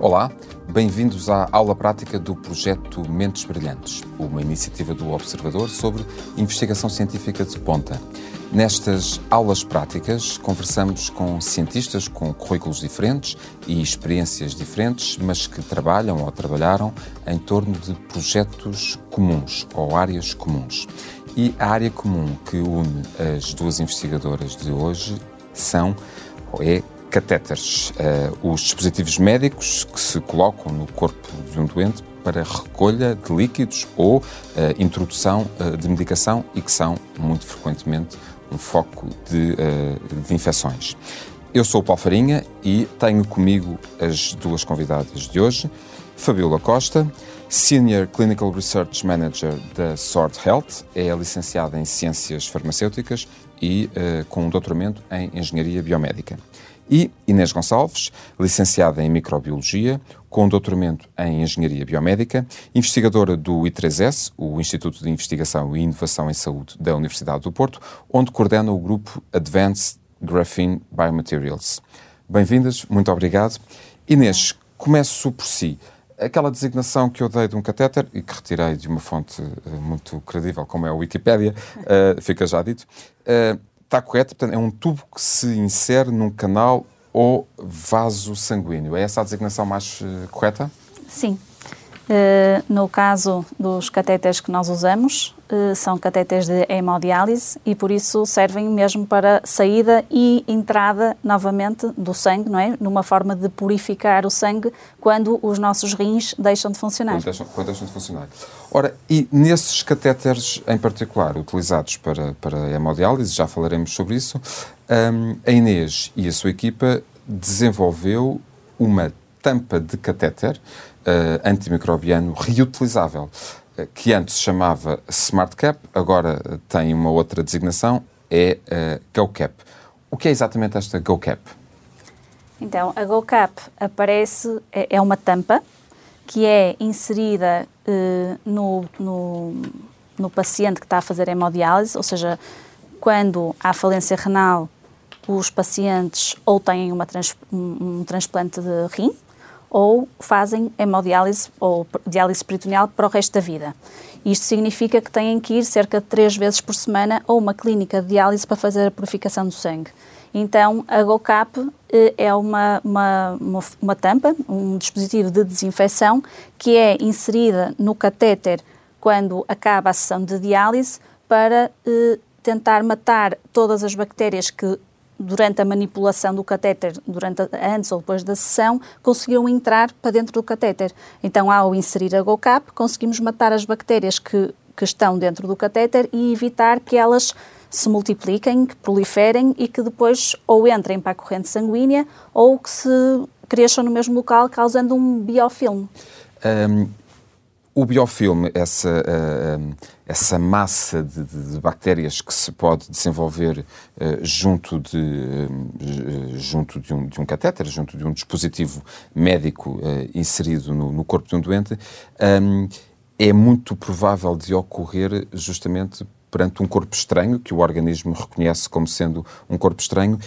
Olá, bem-vindos à aula prática do projeto Mentes Brilhantes, uma iniciativa do Observador sobre investigação científica de ponta. Nestas aulas práticas, conversamos com cientistas com currículos diferentes e experiências diferentes, mas que trabalham ou trabalharam em torno de projetos comuns ou áreas comuns. E a área comum que une as duas investigadoras de hoje são, ou é, catéteres, uh, os dispositivos médicos que se colocam no corpo de um doente para recolha de líquidos ou uh, introdução uh, de medicação e que são, muito frequentemente, um foco de, de infecções. Eu sou o Paulo Farinha e tenho comigo as duas convidadas de hoje, Fabiola Costa, Senior Clinical Research Manager da Sword Health, é licenciada em Ciências Farmacêuticas e uh, com um doutoramento em Engenharia Biomédica. E Inês Gonçalves, licenciada em Microbiologia, com doutoramento em Engenharia Biomédica, investigadora do I3S, o Instituto de Investigação e Inovação em Saúde da Universidade do Porto, onde coordena o grupo Advanced Graphene Biomaterials. Bem-vindas, muito obrigado. Inês, começo por si aquela designação que eu dei de um catéter e que retirei de uma fonte uh, muito credível, como é a Wikipédia, uh, fica já dito, uh, está correto. Portanto, é um tubo que se insere num canal ou vaso sanguíneo. É essa a designação mais correta? Sim. Uh, no caso dos catéteres que nós usamos, uh, são catéteres de hemodiálise e por isso servem mesmo para saída e entrada novamente do sangue, não é? Numa forma de purificar o sangue quando os nossos rins deixam de funcionar. Quando deixam, quando deixam de funcionar. Ora, e nesses catéteres em particular, utilizados para, para hemodiálise, já falaremos sobre isso, um, a Inês e a sua equipa desenvolveu uma tampa de catéter antimicrobiano reutilizável, uh, que antes se chamava Smart Cap, agora uh, tem uma outra designação, é uh, GoCap. O que é exatamente esta GoCap? Então, a GoCap aparece, é, é uma tampa que é inserida no, no, no paciente que está a fazer hemodiálise, ou seja, quando há falência renal, os pacientes ou têm uma trans, um, um transplante de rim, ou fazem hemodiálise ou diálise peritoneal para o resto da vida. Isto significa que têm que ir cerca de três vezes por semana a uma clínica de diálise para fazer a purificação do sangue. Então, a GoCap eh, é uma, uma, uma, uma tampa, um dispositivo de desinfecção que é inserida no catéter quando acaba a sessão de diálise para eh, tentar matar todas as bactérias que durante a manipulação do catéter, durante antes ou depois da sessão, conseguiram entrar para dentro do catéter. Então, ao inserir a GoCap, conseguimos matar as bactérias que, que estão dentro do catéter e evitar que elas se multipliquem, que proliferem e que depois ou entrem para a corrente sanguínea ou que se cresçam no mesmo local, causando um biofilme. Um, o biofilme, essa, uh, essa massa de, de, bactérias que se pode desenvolver uh, junto, de, junto de, um, de um catéter, junto de um dispositivo médico inserido no, no, corpo de um doente, é muito provável de ocorrer justamente perante um corpo estranho, que o organismo reconhece como sendo um corpo estranho,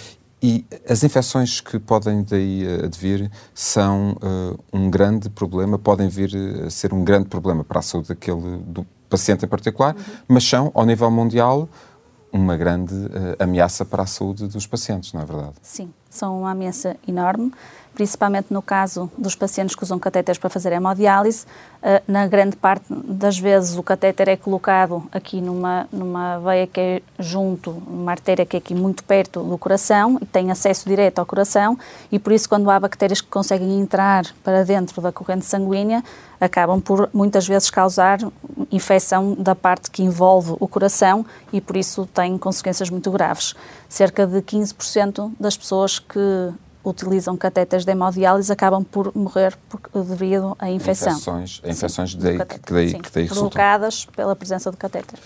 e as infecções que podem daí uh, advir são uh, um grande problema, podem vir a ser um grande problema para a saúde daquele, do paciente em particular, uhum. mas são, ao nível mundial, uma grande uh, ameaça para a saúde dos pacientes, não é verdade? Sim, são uma ameaça enorme principalmente no caso dos pacientes que usam catéteres para fazer hemodiálise. Eh, na grande parte das vezes o catéter é colocado aqui numa, numa veia que é junto, uma artéria que é aqui muito perto do coração e tem acesso direto ao coração e por isso quando há bactérias que conseguem entrar para dentro da corrente sanguínea acabam por muitas vezes causar infecção da parte que envolve o coração e por isso tem consequências muito graves. Cerca de 15% das pessoas que utilizam catéteres de hemodiálise acabam por morrer por, devido à infecção. Infecções, infecções daí, que daí, sim, que daí provocadas pela presença do catéter.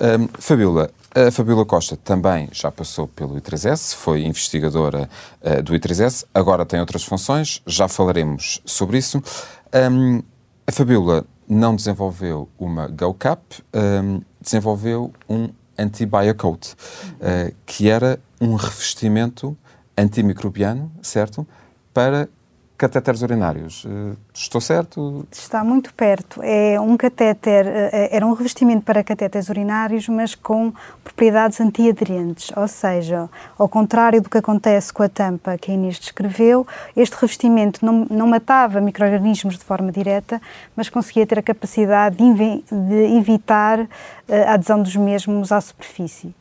Um, Fabiola, a Fabiola Costa também já passou pelo I3S, foi investigadora uh, do I3S, agora tem outras funções, já falaremos sobre isso. Um, a Fabiola não desenvolveu uma GoCap, um, desenvolveu um antibiocoat, uh, que era um revestimento antimicrobiano, certo? Para catéteres urinários. Uh, estou certo? Está muito perto. É um catéter, uh, era um revestimento para catéteres urinários, mas com propriedades antiaderentes. Ou seja, ao contrário do que acontece com a tampa que a Inês descreveu, este revestimento não, não matava micro-organismos de forma direta, mas conseguia ter a capacidade de, de evitar a adesão dos mesmos à superfície.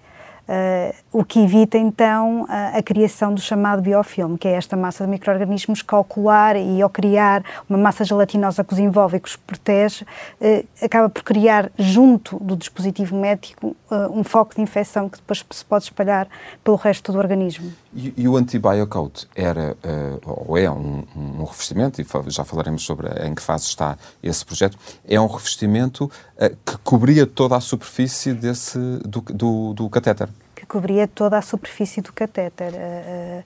Uh, o que evita então a, a, criação do chamado biofilme, que é esta massa de micro-organismos que ao colar e ao criar uma massa gelatinosa que os envolve e que os protege, uh, acaba por criar junto do dispositivo médico uh, um foco de infecção que depois se pode espalhar pelo resto do organismo. E, e o antibiocoat era, ou é um, um, revestimento, e já falaremos sobre em que fase está esse projeto, é um revestimento que cobria toda a superfície desse, do, do, do catéter que cobria toda a superfície do catéter. Eh, eh,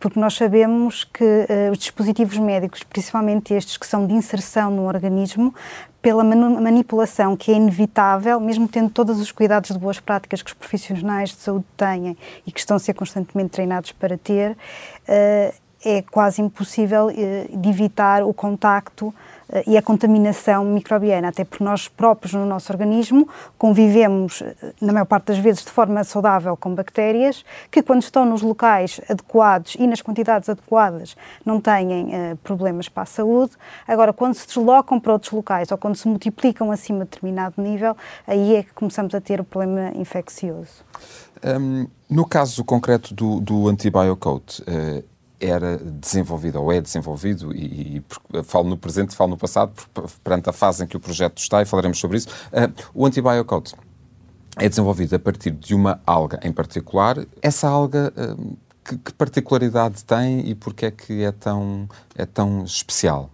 porque nós sabemos que uh, os dispositivos médicos, principalmente estes que são de inserção no organismo, pela manipulação que é inevitável, mesmo tendo todos os cuidados de boas práticas que os profissionais de saúde têm e que estão a ser constantemente treinados para ter, é quase impossível de evitar o contacto eh, e a contaminação microbiana, até porque nós próprios no nosso organismo convivemos, eh, na maior parte das vezes, de forma saudável com bactérias, que quando estão nos locais adequados e nas quantidades adequadas não têm uh, problemas para a saúde. Agora, quando se deslocam para outros locais ou quando se multiplicam acima de determinado nível, aí é que começamos a ter o problema infeccioso. Um, no caso concreto do, do uh, era desenvolvido ou é desenvolvido, e, e falo no presente, falo no passado, perante a fase em que o projeto está, e falaremos sobre isso. Uh, o antibiocoat é desenvolvido a partir de uma alga em particular. Essa alga, uh, que, que, particularidade tem e porquê é que é tão, é tão especial?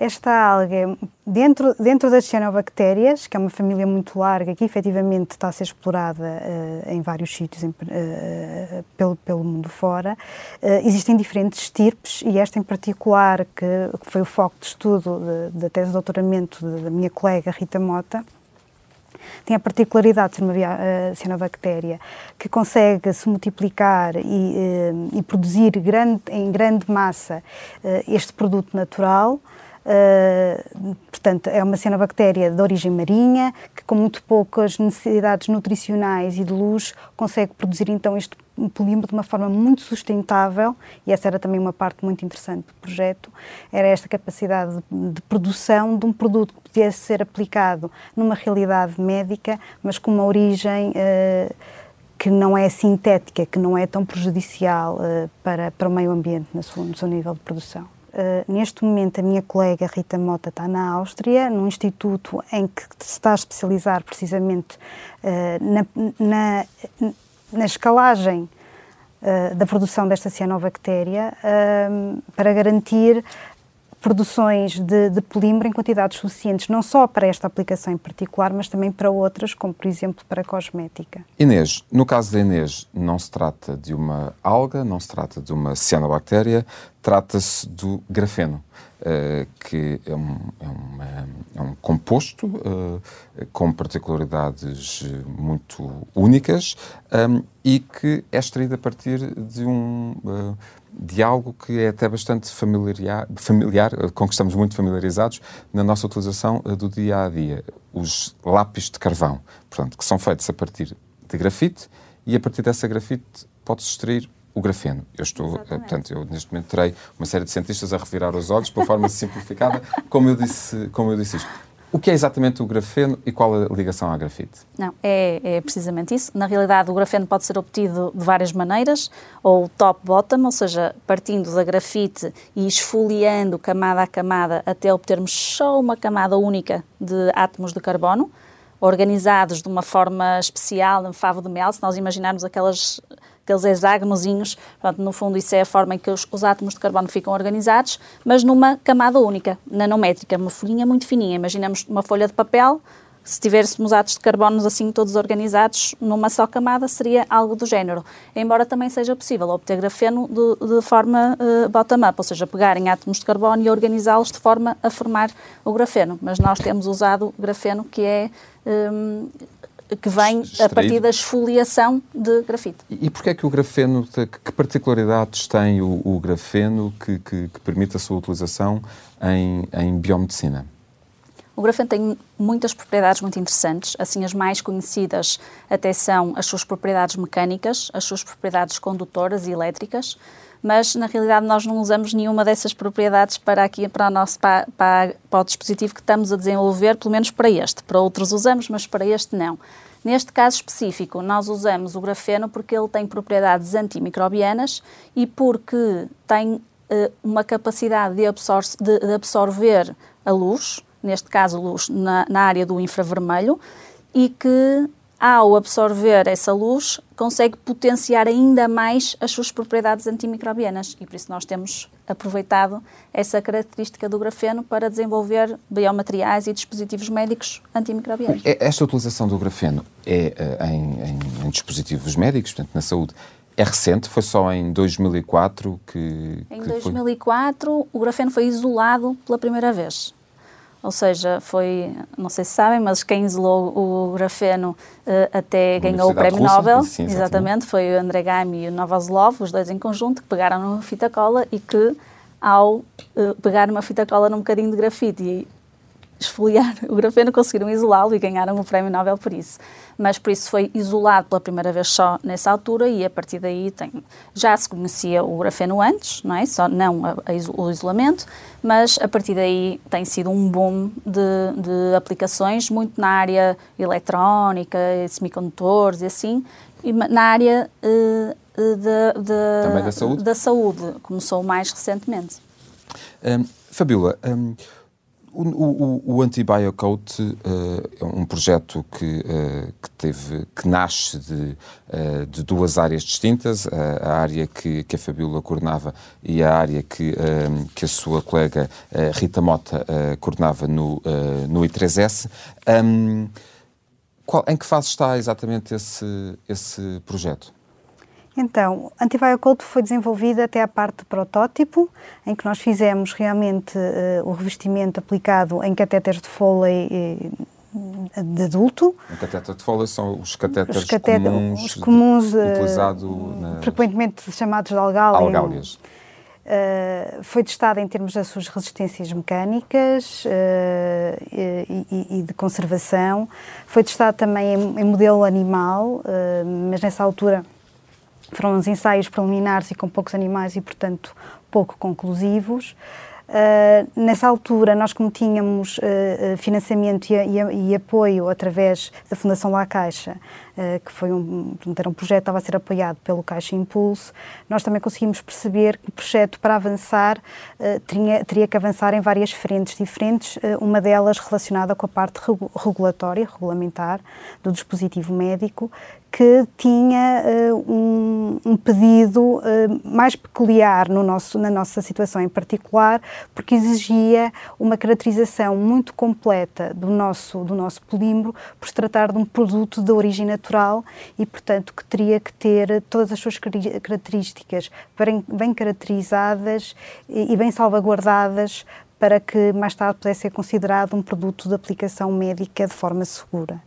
Esta alga, dentro, dentro das cianobactérias, que é uma família muito larga, que efetivamente está a ser explorada uh, em vários sítios em, uh, pelo, pelo mundo fora, uh, existem diferentes estirpes e esta em particular, que, que foi o foco de estudo da tese de doutoramento da minha colega Rita Mota, tem a particularidade de ser uma cianobactéria que consegue se multiplicar e, e produzir grande, em grande massa este produto natural, Uh, portanto, é uma cianobactéria de origem marinha, que com muito poucas necessidades nutricionais e de luz consegue produzir então este polímero de uma forma muito sustentável, e essa era também uma parte muito interessante do projeto, era esta capacidade de, de produção de um produto que pudesse ser aplicado numa realidade médica, mas com uma origem uh, que não é sintética, que não é tão prejudicial uh, para, para o meio ambiente no seu, no seu nível de produção. Uh, neste momento, a minha colega Rita Mota está na Áustria, num instituto em que se está a especializar precisamente uh, na, na, na, escalagem uh, da produção desta cianobactéria para garantir produções de, de polímero em quantidades suficientes, não só para esta aplicação em particular, mas também para outras, como por exemplo para a cosmética. Inês, no caso da Inês, não se trata de uma alga, não se trata de uma cianobactéria, trata-se do grafeno. Uh, que é um, é, é um composto uh, com particularidades muito únicas um, e que é extraído a partir de um, uh, de algo que é até bastante familiar, familiar, com que estamos muito familiarizados na nossa utilização do dia a dia, os lápis de carvão, portanto, que são feitos a partir de grafite e a partir dessa grafite pode-se extrair o grafeno. Eu estou, eh, Exatamente. portanto, eu neste momento terei uma série de cientistas a revirar os olhos, por forma simplificada, como eu disse, como eu disse isto. O que é exatamente o grafeno e qual a ligação à grafite? Não, é, é, precisamente isso. Na realidade, o grafeno pode ser obtido de várias maneiras, ou top-bottom, ou seja, partindo da grafite e esfoliando camada a camada até obtermos só uma camada única de átomos de carbono, organizados de uma forma especial, em favo de mel, se nós imaginarmos aquelas aqueles hexágonozinhos. Portanto, no fundo, isso é a forma em que os, os, átomos de carbono ficam organizados, mas numa camada única, nanométrica, uma folhinha muito fininha. Imaginamos uma folha de papel, se tivéssemos átomos de carbono assim todos organizados numa só camada, seria algo do género. Embora também seja possível obter grafeno de, de forma uh, bottom-up, ou seja, pegarem átomos de carbono e organizá-los de forma a formar o grafeno. Mas nós temos usado grafeno que é um, que vem Extraído. a partir da esfoliação de grafite. E, e porquê é que o grafeno, que particularidades tem o, o grafeno que, que, que, permite a sua utilização em, em biomedicina? O grafeno tem muitas propriedades muito interessantes, assim as mais conhecidas até são as suas propriedades mecânicas, as suas propriedades condutoras e elétricas, mas na realidade nós não usamos nenhuma dessas propriedades para aqui para o nosso para, para, para o dispositivo que estamos a desenvolver, pelo menos para este. Para outros usamos, mas para este não. Neste caso específico, nós usamos o grafeno porque ele tem propriedades antimicrobianas e porque tem uh, uma capacidade de, absor de, de, absorver a luz, neste caso luz na, na área do infravermelho, e que ao absorver essa luz, consegue potenciar ainda mais as suas propriedades antimicrobianas e por isso nós temos aproveitado essa característica do grafeno para desenvolver biomateriais e dispositivos médicos antimicrobianos. É, esta utilização do grafeno é eh, em, em, em dispositivos médicos, portanto, na saúde, é recente, foi só em 2004 que. Em que 2004 foi... o grafeno foi isolado pela primeira vez. Ou seja, foi, não sei se sabem, mas quem isolou o grafeno uh, até ganhou o Prémio Russa, Nobel, sim, exatamente. exatamente, foi o André Gami e o Novoslavov, os dois em conjunto, que pegaram numa fita cola e que, ao uh, pegar uma fita cola num bocadinho de grafite e esfoliar o grafeno, conseguiram isolá-lo e ganharam o Prémio Nobel por isso. Mas por isso foi isolado pela primeira vez só nessa altura e a partir daí tem, já se conhecia o grafeno antes, não é? Só não a, a, o isolamento, mas a partir daí tem sido um boom de, de aplicações, muito na área eletrónica, semicondutores e assim, e na área uh, de, de, Também da saúde? Da saúde, começou mais recentemente. Um, Fabiola, um, o, o, o uh, é um projeto que, uh, que, teve, que nasce de, uh, de duas áreas distintas, a área que, que, a Fabiola coordenava e a área que, que a sua colega Rita Mota coordenava no, no I3S. Um, qual, em que fase está exatamente esse, esse projeto? Então, Antiviocode foi desenvolvida até a parte de protótipo, em que nós fizemos realmente uh, o revestimento aplicado em catéteres de Foley uh, de adulto. O catéter de Foley são os catéteres os catéter, comuns, os comuns uh, utilizado nas... frequentemente chamados de algália. algálias. Uh, foi testada em termos das suas resistências mecânicas uh, e, e, de conservação. Foi testado também em, em modelo animal, uh, mas nessa altura foram uns ensaios preliminares e com poucos animais e, portanto, pouco conclusivos. Uh, nessa altura, nós como tínhamos uh, financiamento e, e, e, apoio através da Fundação La Caixa, uh, que foi um, era um projeto que estava a ser apoiado pelo Caixa Impulso, nós também conseguimos perceber que o projeto, para avançar, teria, teria, que avançar em várias frentes diferentes, uma delas relacionada com a parte regulatória, regulamentar, do dispositivo médico, que tinha uh, um, um, pedido uh, mais peculiar no nosso, na nossa situação em particular, porque exigia uma caracterização muito completa do nosso, do nosso polímero, por se tratar de um produto de origem natural e, portanto, que teria que ter todas as suas características bem, bem caracterizadas e, e bem salvaguardadas para que mais tarde pudesse ser considerado um produto de aplicação médica de forma segura.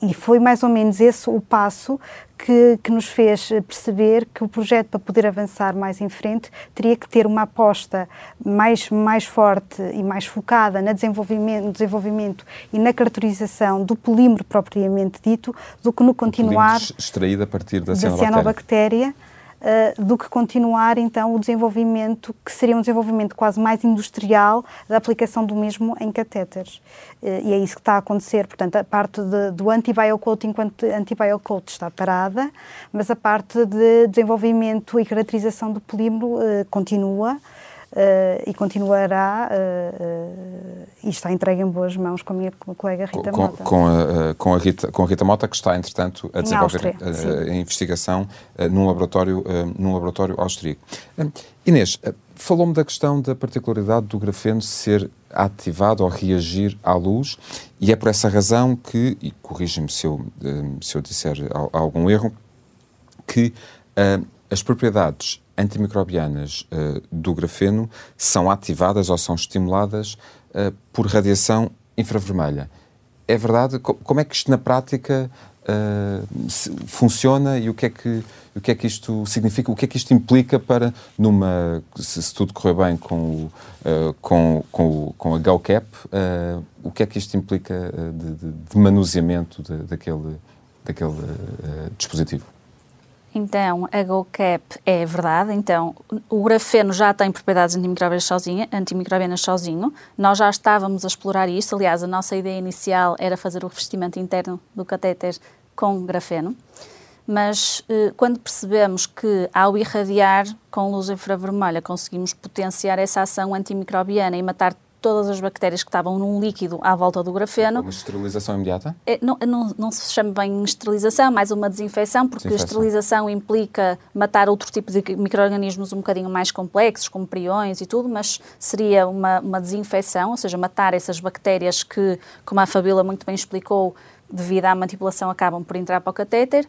E foi mais ou menos esse o passo que, que, nos fez perceber que o projeto, para poder avançar mais em frente, teria que ter uma aposta mais, mais forte e mais focada no desenvolvimento, desenvolvimento e na caracterização do polímero propriamente dito, do que no continuar. extraído a partir da, da cianobactéria. cianobactéria uh, do que continuar então o desenvolvimento, que seria um desenvolvimento quase mais industrial da aplicação do mesmo em catéteres. Uh, e é isso que está a acontecer. Portanto, a parte de, do antibiocoat enquanto antibiocoat está parada, mas a parte de desenvolvimento e caracterização do polímero uh, continua. Uh, e continuará uh, uh, e está entregue em boas mãos com a minha colega Rita com, Mota. Com a, com, a Rita, com a Rita Mota, que está, entretanto, a desenvolver a, a, investigação num, laboratório, num laboratório austríaco. Inês, falou-me da questão da particularidade do grafeno ser ativado ou reagir à luz e é por essa razão que, e corrija-me se eu, se eu disser algum erro, que as propriedades antimicrobianas uh, do grafeno são ativadas ou são estimuladas uh, por radiação infravermelha. é verdade? Como é que isto na prática uh, funciona e o que, é que, o que é que isto significa? O que é que isto implica para, numa, se, se tudo correr bem com, o, com, com, com a GoCap, o que é que isto implica de, de, de manuseamento de, daquele, daquele dispositivo? Então, a GoCap é verdade. Então, o grafeno já tem propriedades antimicrobianas sozinho, antimicrobianas sozinho. Nós já estávamos a explorar isto. Aliás, a nossa ideia inicial era fazer o revestimento interno do catéter com grafeno. Mas eh, quando percebemos que, ao irradiar com luz infravermelha, conseguimos potenciar essa ação antimicrobiana e matar todas as bactérias que estavam num líquido à volta do grafeno. Uma esterilização imediata? É, não, não, não, se chama bem esterilização, mais uma desinfecção, porque desinfecção. a esterilização implica matar outro tipo de micro-organismos um bocadinho mais complexos, como priões e tudo, mas seria uma, uma desinfecção, ou seja, matar essas bactérias que, como a Fabíola muito bem explicou, devido à manipulação acabam por entrar para o catéter.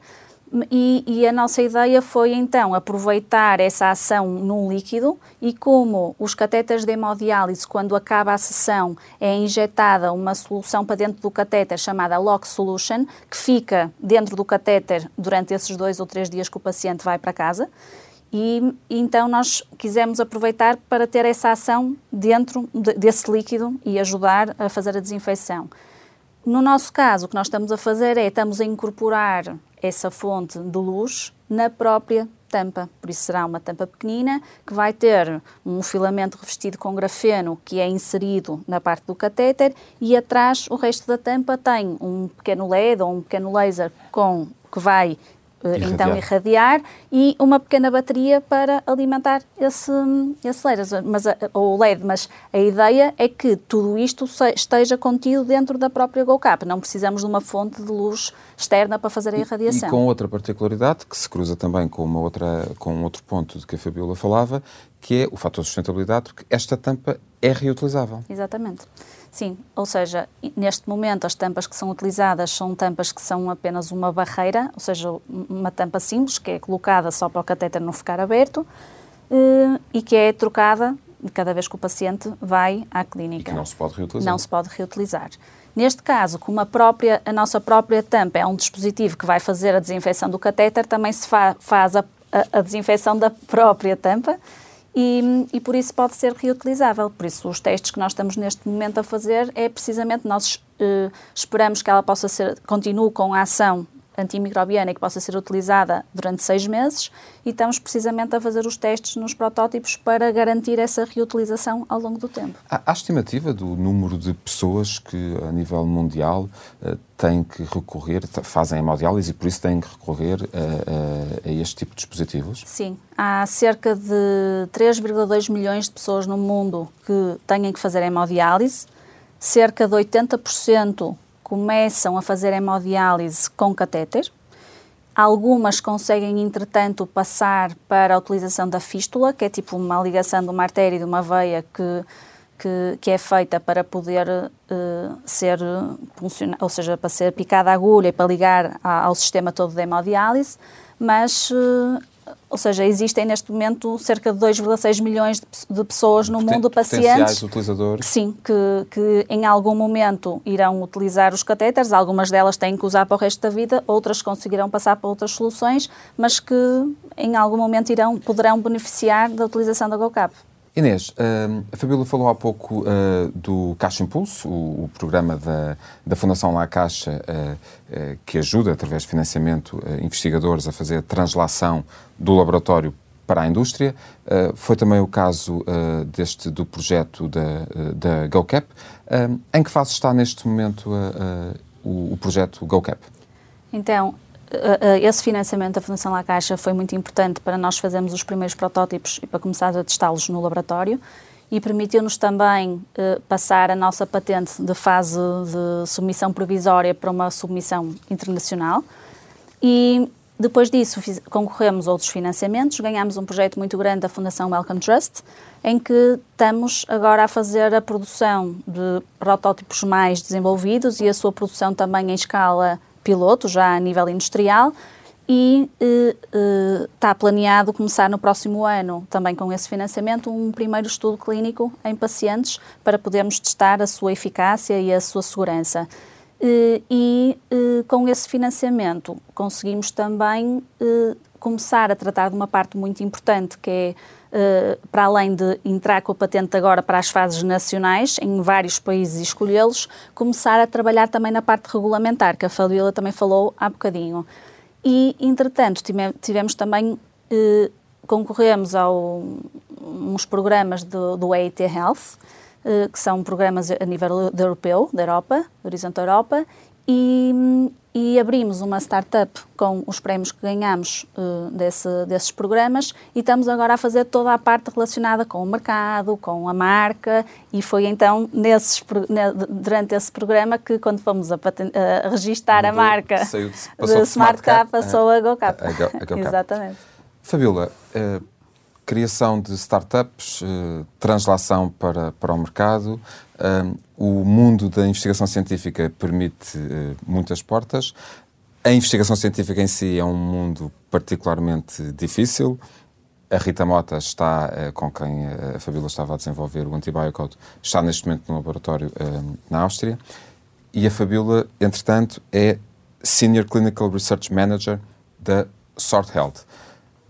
E, e, a nossa ideia foi então aproveitar essa ação num líquido e como os catéteres de hemodiálise, quando acaba a sessão, é injetada uma solução para dentro do catéter chamada Lock Solution, que fica dentro do catéter durante esses dois ou três dias que o paciente vai para casa. E, e então nós quisemos aproveitar para ter essa ação dentro de, desse líquido e ajudar a fazer a desinfecção. No nosso caso, o que nós estamos a fazer é estamos a incorporar essa fonte de luz na própria tampa. Por isso será uma tampa pequenina que vai ter um filamento revestido com grafeno que é inserido na parte do catéter e atrás o resto da tampa tem um pequeno LED ou um pequeno laser com que vai irradiar. então irradiar e uma pequena bateria para alimentar esse, esse LED, mas, ou LED, mas a ideia é que tudo isto esteja contido dentro da própria GoCap, não precisamos de uma fonte de luz externa para fazer a irradiação. E, e com outra particularidade, que se cruza também com, uma outra, com outro ponto de que a Fabiola falava, que é o fator de sustentabilidade, porque esta tampa é reutilizável. Exatamente. Sim, ou seja, neste momento as tampas que são utilizadas são tampas que são apenas uma barreira, ou seja, uma tampa simples que é colocada só para o catéter não ficar aberto eh, e que é trocada cada vez que o paciente vai à clínica. E que não se pode reutilizar. Não se pode reutilizar. Neste caso, como a, própria, a nossa própria tampa é um dispositivo que vai fazer a desinfecção do catéter, também se fa faz a, a, a desinfecção da própria tampa e, e, por isso pode ser reutilizável. Por isso, os testes que nós estamos neste momento a fazer é precisamente nós eh, esperamos que ela possa ser, continue com a ação antimicrobiana que possa ser utilizada durante seis meses e estamos precisamente a fazer os testes nos protótipos para garantir essa reutilização ao longo do tempo. Há, há estimativa do número de pessoas que, a nível mundial, uh, têm que recorrer, fazem hemodiálise e por isso têm que recorrer a, a, a este tipo de dispositivos? Sim. Há cerca de 3,2 milhões de pessoas no mundo que têm que fazer hemodiálise. Cerca de 80% começam a fazer hemodiálise com catéter. Algumas conseguem, entretanto, passar para a utilização da fístula, que é tipo uma ligação de uma artéria e de uma veia que, que, que é feita para poder uh, ser ou seja, para ser picada a agulha e para ligar a, ao sistema todo de hemodiálise, mas uh, ou seja, existem neste momento cerca de 2,6 milhões de, pessoas no mundo, pacientes. utilizadores. Sim, que, que em algum momento irão utilizar os catéteres, algumas delas têm que usar para o resto da vida, outras conseguirão passar para outras soluções, mas que em algum momento irão, poderão beneficiar da utilização da GoCap. Inês, uh, a Fabíola falou há pouco uh, do Caixa Impulso, o, programa da, da Fundação La Caixa, uh, que ajuda, através de financiamento, investigadores a fazer a translação do laboratório para a indústria. foi também o caso deste, do projeto da, da GoCap. em que fase está neste momento o, o projeto GoCap? Então, esse financiamento da Fundação La Caixa foi muito importante para nós fazermos os primeiros protótipos e para começar a testá-los no laboratório e permitiu-nos também uh, passar a nossa patente de fase de submissão provisória para uma submissão internacional. E depois disso fiz, concorremos a outros financiamentos, ganhámos um projeto muito grande da Fundação Welcome Trust, em que estamos agora a fazer a produção de protótipos mais desenvolvidos e a sua produção também em escala piloto, já a nível industrial, e eh, eh, está planeado começar no próximo ano, também com esse financiamento, um primeiro estudo clínico em pacientes para podermos testar a sua eficácia e a sua segurança. e com esse financiamento conseguimos também começar a tratar de uma parte muito importante que é para além de entrar com a patente agora para as fases nacionais, em vários países e escolhê-los, começar a trabalhar também na parte regulamentar, que a Fabiola também falou há bocadinho. E, entretanto, tivemos também, uh, concorremos a uns programas do, do EIT Health, uh, que são programas a nível europeu, da Europa, do Horizonte Europa, e, e abrimos uma startup com os prémios que ganhamos uh, desse, desses programas e estamos agora a fazer toda a parte relacionada com o mercado, com a marca e foi então nesses, durante esse programa que quando fomos a, a registar a marca de, de Smart Cap passou a GoCap. Exatamente. Fabiola, uh, criação de startups, uh, translação para, para o mercado, o mundo da investigação científica permite uh, muitas portas. A investigação científica em si é um mundo particularmente difícil. A Rita Mota está, uh, com quem a Fabíola estava a desenvolver o Antibiocode, está neste momento no laboratório uh, na Áustria. E a Fabíola, entretanto, é Senior Clinical Research Manager da Sort Health.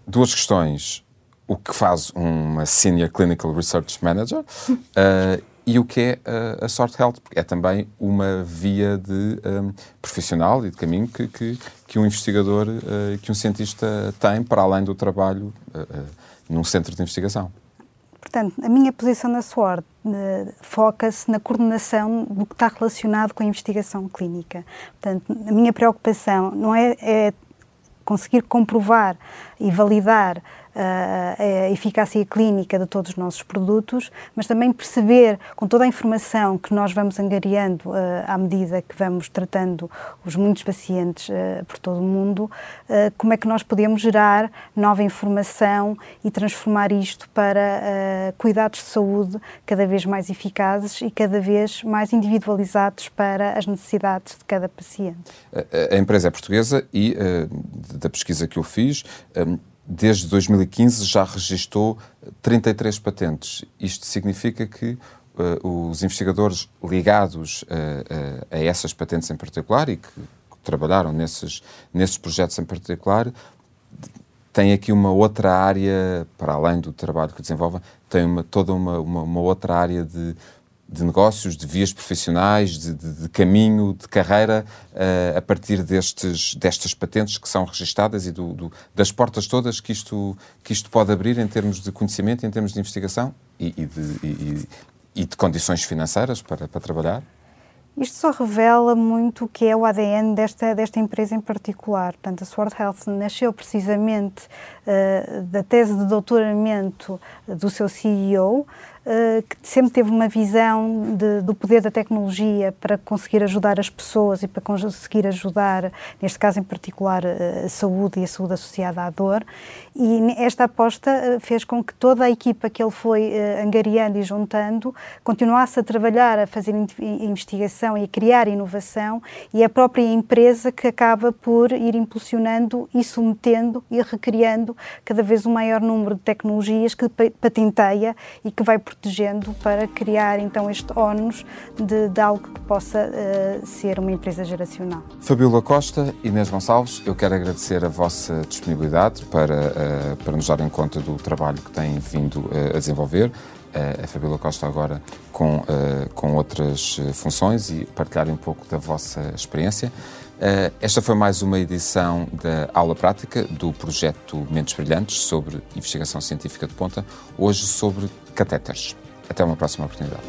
Duas questões. O que faz uma Senior Clinical Research Manager uh, e o que é a, a Sort Health, porque é também uma via de um, profissional e de caminho que, que, que um investigador, uh, que um cientista tem para além do trabalho uh, uh, num centro de investigação. Portanto, a minha posição na SWORD foca-se na coordenação do que está relacionado com a investigação clínica. Portanto, a minha preocupação não é, é conseguir comprovar e validar a eficácia clínica de todos os nossos produtos, mas também perceber com toda a informação que nós vamos angariando à medida que vamos tratando os muitos pacientes por todo o mundo, como é que nós podemos gerar nova informação e transformar isto para cuidados de saúde cada vez mais eficazes e cada vez mais individualizados para as necessidades de cada paciente. A, empresa é portuguesa e, da pesquisa que eu fiz, desde 2015 já registou 33 patentes. Isto significa que uh, os investigadores ligados uh, uh, a essas patentes em particular e que trabalharam nesses, nesses projetos em particular têm aqui uma outra área, para além do trabalho que desenvolvem, têm uma, toda uma, uma, uma outra área de de negócios, de vias profissionais, de, de, de caminho, de carreira, uh, a partir destes, destas patentes que são registadas e do, do, das portas todas que isto, que isto pode abrir em termos de conhecimento, em termos de investigação e, e, de, e, e de, condições financeiras para, para trabalhar? Isto só revela muito o que é o ADN desta, desta empresa em particular. Portanto, a Sword Health nasceu precisamente uh, da tese de doutoramento do seu CEO, que sempre teve uma visão de, do poder da tecnologia para conseguir ajudar as pessoas e para conseguir ajudar, neste caso em particular, eh, a saúde e a saúde associada à dor. E esta aposta eh, fez com que toda a equipa que ele foi angariando e juntando continuasse a trabalhar, a fazer investigação e a criar inovação, e a própria empresa que acaba por ir impulsionando e submetendo e recriando cada vez um maior número de tecnologias que patenteia e que vai protegendo para criar então este ónus de, de algo que possa uh, ser uma empresa geracional. Fabíola Costa, Inês Gonçalves, eu quero agradecer a vossa disponibilidade para, uh, para nos darem conta do trabalho que têm vindo uh, a desenvolver. a Fabíola Costa agora com, com outras funções e partilharem um pouco da vossa experiência. Eh, esta foi mais uma edição da aula prática do projeto Mentes Brilhantes sobre investigação científica de ponta, hoje sobre catéteres. Até uma próxima oportunidade.